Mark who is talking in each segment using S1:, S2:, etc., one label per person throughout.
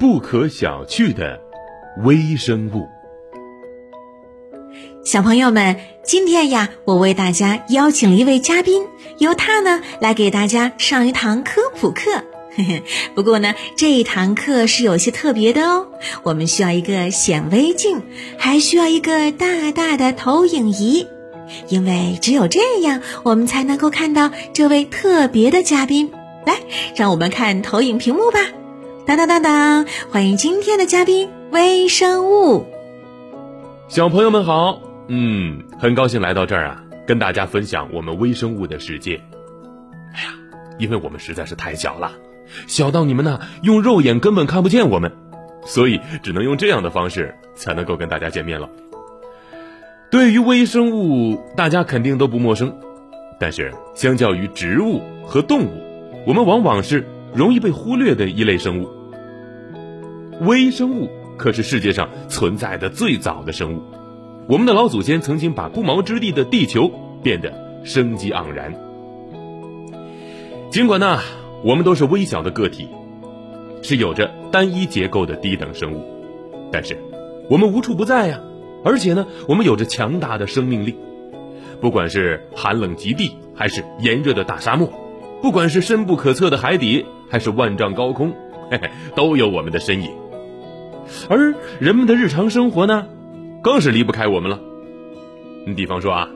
S1: 不可小觑的微生物。
S2: 小朋友们，今天呀，我为大家邀请了一位嘉宾，由他呢来给大家上一堂科普课。不过呢，这一堂课是有些特别的哦。我们需要一个显微镜，还需要一个大大的投影仪，因为只有这样，我们才能够看到这位特别的嘉宾。来，让我们看投影屏幕吧。当当当当！欢迎今天的嘉宾——微生物。
S1: 小朋友们好，嗯，很高兴来到这儿啊，跟大家分享我们微生物的世界。哎呀，因为我们实在是太小了，小到你们呢用肉眼根本看不见我们，所以只能用这样的方式才能够跟大家见面了。对于微生物，大家肯定都不陌生，但是相较于植物和动物，我们往往是容易被忽略的一类生物。微生物可是世界上存在的最早的生物，我们的老祖先曾经把不毛之地的地球变得生机盎然。尽管呢，我们都是微小的个体，是有着单一结构的低等生物，但是我们无处不在呀，而且呢，我们有着强大的生命力。不管是寒冷极地，还是炎热的大沙漠，不管是深不可测的海底，还是万丈高空，嘿嘿，都有我们的身影。而人们的日常生活呢，更是离不开我们了。你比方说啊，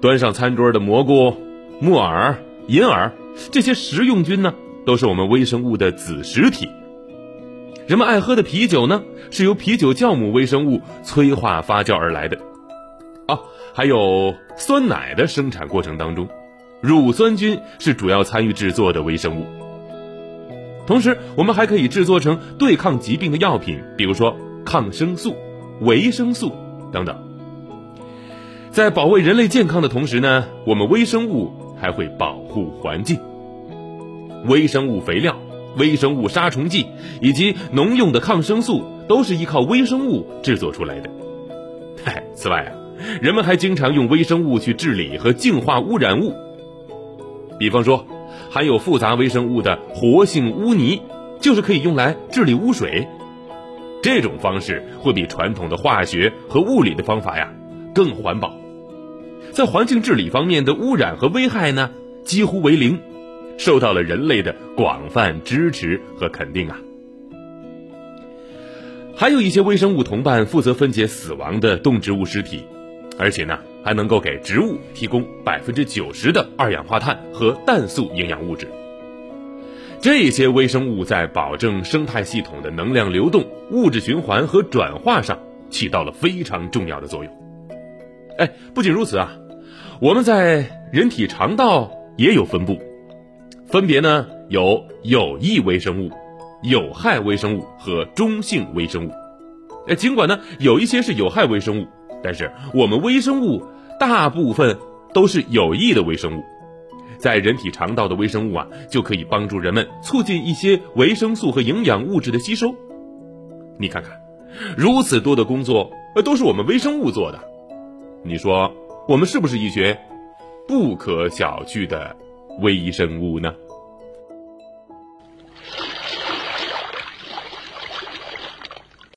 S1: 端上餐桌的蘑菇、木耳、银耳这些食用菌呢，都是我们微生物的子实体。人们爱喝的啤酒呢，是由啤酒酵母微生物催化发酵而来的。哦，还有酸奶的生产过程当中，乳酸菌是主要参与制作的微生物。同时，我们还可以制作成对抗疾病的药品，比如说抗生素、维生素等等。在保卫人类健康的同时呢，我们微生物还会保护环境。微生物肥料、微生物杀虫剂以及农用的抗生素都是依靠微生物制作出来的。嗨，此外啊，人们还经常用微生物去治理和净化污染物，比方说。含有复杂微生物的活性污泥，就是可以用来治理污水。这种方式会比传统的化学和物理的方法呀更环保，在环境治理方面的污染和危害呢几乎为零，受到了人类的广泛支持和肯定啊。还有一些微生物同伴负责分解死亡的动植物尸体，而且呢。还能够给植物提供百分之九十的二氧化碳和氮素营养物质。这些微生物在保证生态系统的能量流动、物质循环和转化上起到了非常重要的作用。哎，不仅如此啊，我们在人体肠道也有分布，分别呢有有益微生物、有害微生物和中性微生物。哎，尽管呢有一些是有害微生物，但是我们微生物。大部分都是有益的微生物，在人体肠道的微生物啊，就可以帮助人们促进一些维生素和营养物质的吸收。你看看，如此多的工作，都是我们微生物做的。你说，我们是不是一群不可小觑的微生物呢？